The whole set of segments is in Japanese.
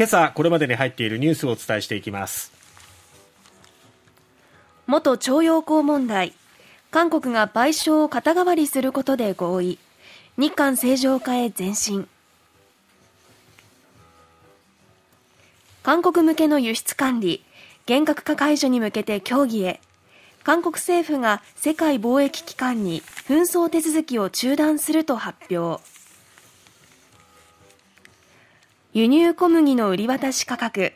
今朝これまでに入っているニュースをお伝えしていきます。元徴用工問題。韓国が賠償を肩代わりすることで合意。日韓正常化へ前進。韓国向けの輸出管理。厳格化解除に向けて協議へ。韓国政府が世界貿易機関に紛争手続きを中断すると発表。輸入小麦の売り渡し価格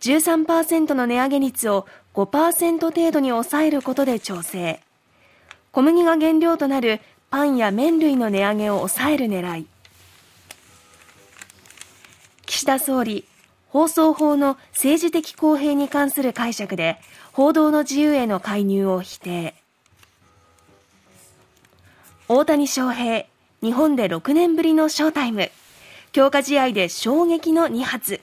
13%の値上げ率を5%程度に抑えることで調整。小麦が原料となるパンや麺類の値上げを抑える狙い。岸田総理放送法の政治的公平に関する解釈で報道の自由への介入を否定。大谷翔平日本で6年ぶりのショータイム。強化試合で衝撃の2発。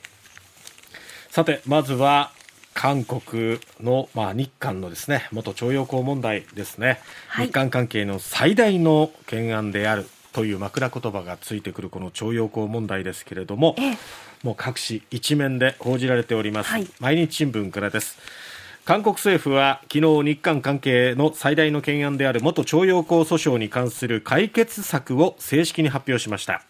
さてまずは韓国の、まあ、日韓のですね元徴用工問題ですね、はい、日韓関係の最大の懸案であるという枕言葉がついてくるこの徴用工問題ですけれども、ええ、もう各紙一面で報じられております、はい、毎日新聞からです。韓国政府は昨日日韓関係の最大の懸案である元徴用工訴訟に関する解決策を正式に発表しました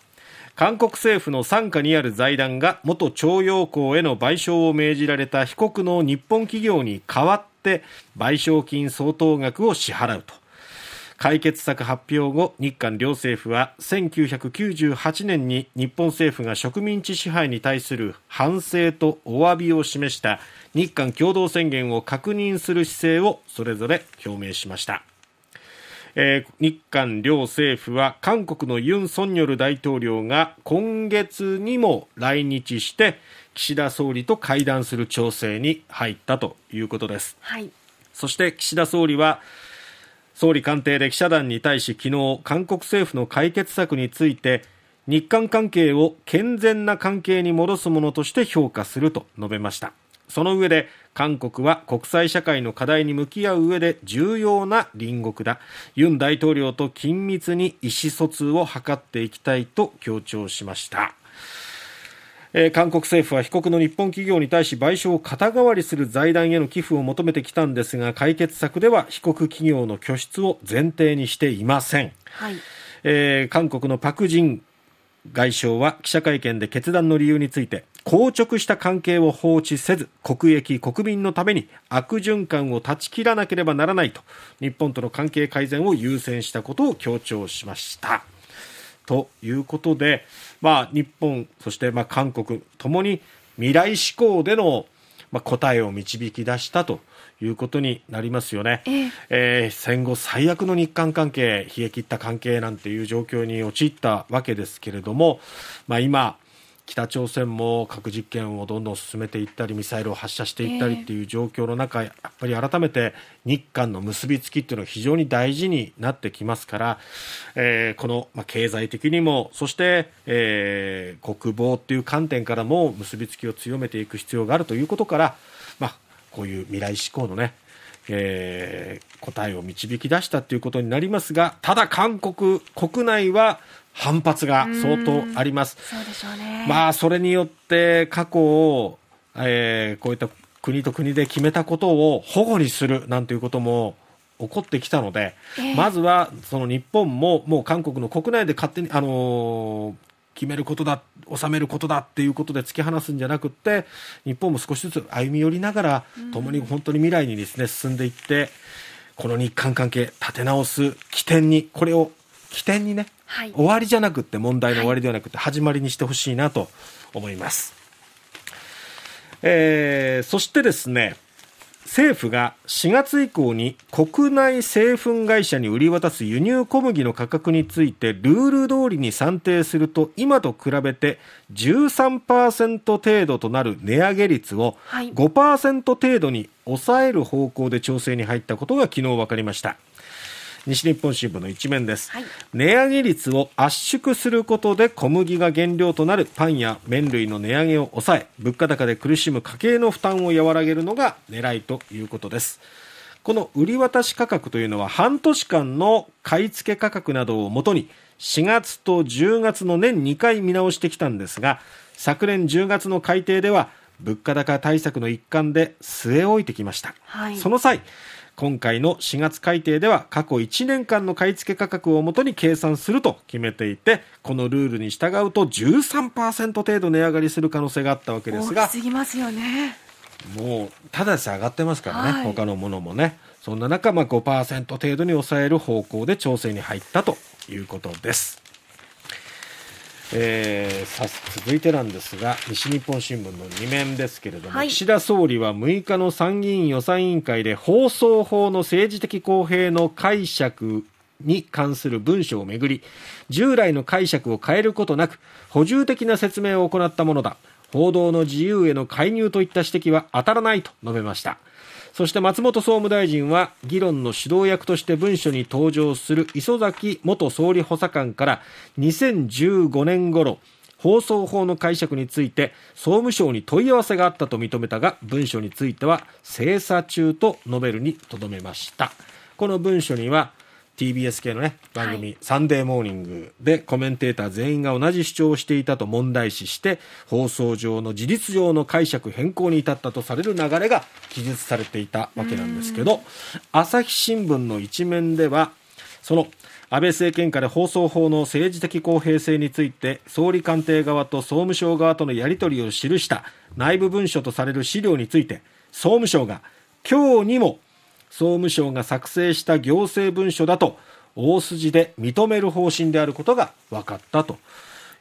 韓国政府の傘下にある財団が元徴用工への賠償を命じられた被告の日本企業に代わって賠償金相当額を支払うと。解決策発表後日韓両政府は1998年に日本政府が植民地支配に対する反省とお詫びを示した日韓共同宣言を確認する姿勢をそれぞれ表明しました。えー、日韓両政府は韓国のユン・ソンニョル大統領が今月にも来日して岸田総理と会談する調整に入ったということです、はい、そして岸田総理は総理官邸で記者団に対し昨日韓国政府の解決策について日韓関係を健全な関係に戻すものとして評価すると述べましたその上で韓国は国際社会の課題に向き合う上で重要な隣国だ。ユン大統領と緊密に意思疎通を図っていきたいと強調しました。えー、韓国政府は被告の日本企業に対し賠償を肩代わりする財団への寄付を求めてきたんですが解決策では被告企業の拠出を前提にしていません、はい。えー、韓国のパク・ジン外相は記者会見で決断の理由について硬直した関係を放置せず国益国民のために悪循環を断ち切らなければならないと日本との関係改善を優先したことを強調しました。ということで、まあ、日本そしてまあ韓国ともに未来志向でのまあ、答えを導き出したということになりますよね、えー、えー、戦後最悪の日韓関係冷え切った関係なんていう状況に陥ったわけですけれども、まあ、今北朝鮮も核実験をどんどん進めていったりミサイルを発射していったりっていう状況の中、やっぱり改めて日韓の結びつきっていうのは非常に大事になってきますから、えー、この、まあ、経済的にもそして、えー、国防っていう観点からも結びつきを強めていく必要があるということから、まあ、こういう未来志向のねえー、答えを導き出したということになりますがただ韓国国内は反発が相当あります。そ。まあ、それによって過去を、えー、こういった国と国で決めたことを保護にするなんていうことも起こってきたので、えー、まずはその日本ももう韓国の国内で勝手に、あのー、決めることだ、収めることだっていうことで突き放すんじゃなくて、日本も少しずつ歩み寄りながら、共に本当に未来にですね、進んでいって、この日韓関係立て直す起点に、これを起点にね、はい、終わりじゃなくて問題の終わりではなくて始まりにしてほしいなと思います、えー、そしてですね政府が4月以降に国内製粉会社に売り渡す輸入小麦の価格についてルール通りに算定すると今と比べて13%程度となる値上げ率を5%程度に抑える方向で調整に入ったことが昨日分かりました。西日本新聞の一面です、はい、値上げ率を圧縮することで小麦が原料となるパンや麺類の値上げを抑え物価高で苦しむ家計の負担を和らげるのが狙いということです。この売り渡し価格というのは半年間の買い付け価格などをもとに4月と10月の年2回見直してきたんですが昨年10月の改定では物価高対策の一環で据え置いてきました、はい、その際今回の4月改定では過去1年間の買い付け価格をもとに計算すると決めていてこのルールに従うと13%程度値上がりする可能性があったわけですがすぎますよね。もうただし上がってますからね、はい、他のものもね。そんな中、まあ、5%程度に抑える方向で調整に入ったということです。えー、さ続いてなんですが西日本新聞の2面ですけれども、はい、岸田総理は6日の参議院予算委員会で放送法の政治的公平の解釈に関する文書をめぐり従来の解釈を変えることなく補充的な説明を行ったものだ。報道の自由への介入といった指摘は当たらないと述べましたそして松本総務大臣は議論の指導役として文書に登場する磯崎元総理補佐官から2015年頃放送法の解釈について総務省に問い合わせがあったと認めたが文書については精査中と述べるにとどめました。この文書には TBS 系のね、番組、はい、サンデーモーニングでコメンテーター全員が同じ主張をしていたと問題視して、放送上の事実上の解釈変更に至ったとされる流れが記述されていたわけなんですけど、朝日新聞の一面では、その安倍政権下で放送法の政治的公平性について総理官邸側と総務省側とのやり取りを記した内部文書とされる資料について総務省が今日にも総務省が作成した行政文書だと大筋で認める方針であることが分かったと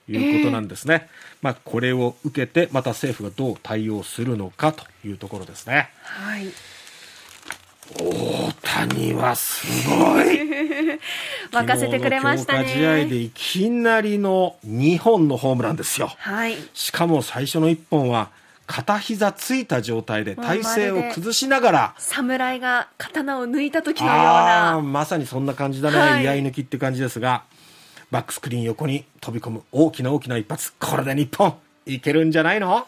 いうことなんですね、えー、まあ、これを受けてまた政府がどう対応するのかというところですね。はい。大谷はすごい。任せてくれましたね。試合でいきなりの2本のホームランですよ、はい、しかも最初の1本は片膝ついた状態で体勢を崩しながら侍が刀を抜いた時のような。まさにそんな感じだね、はい、居合抜きって感じですがバックスクリーン横に飛び込む大きな大きな一発。これで日本いけるんじゃないの？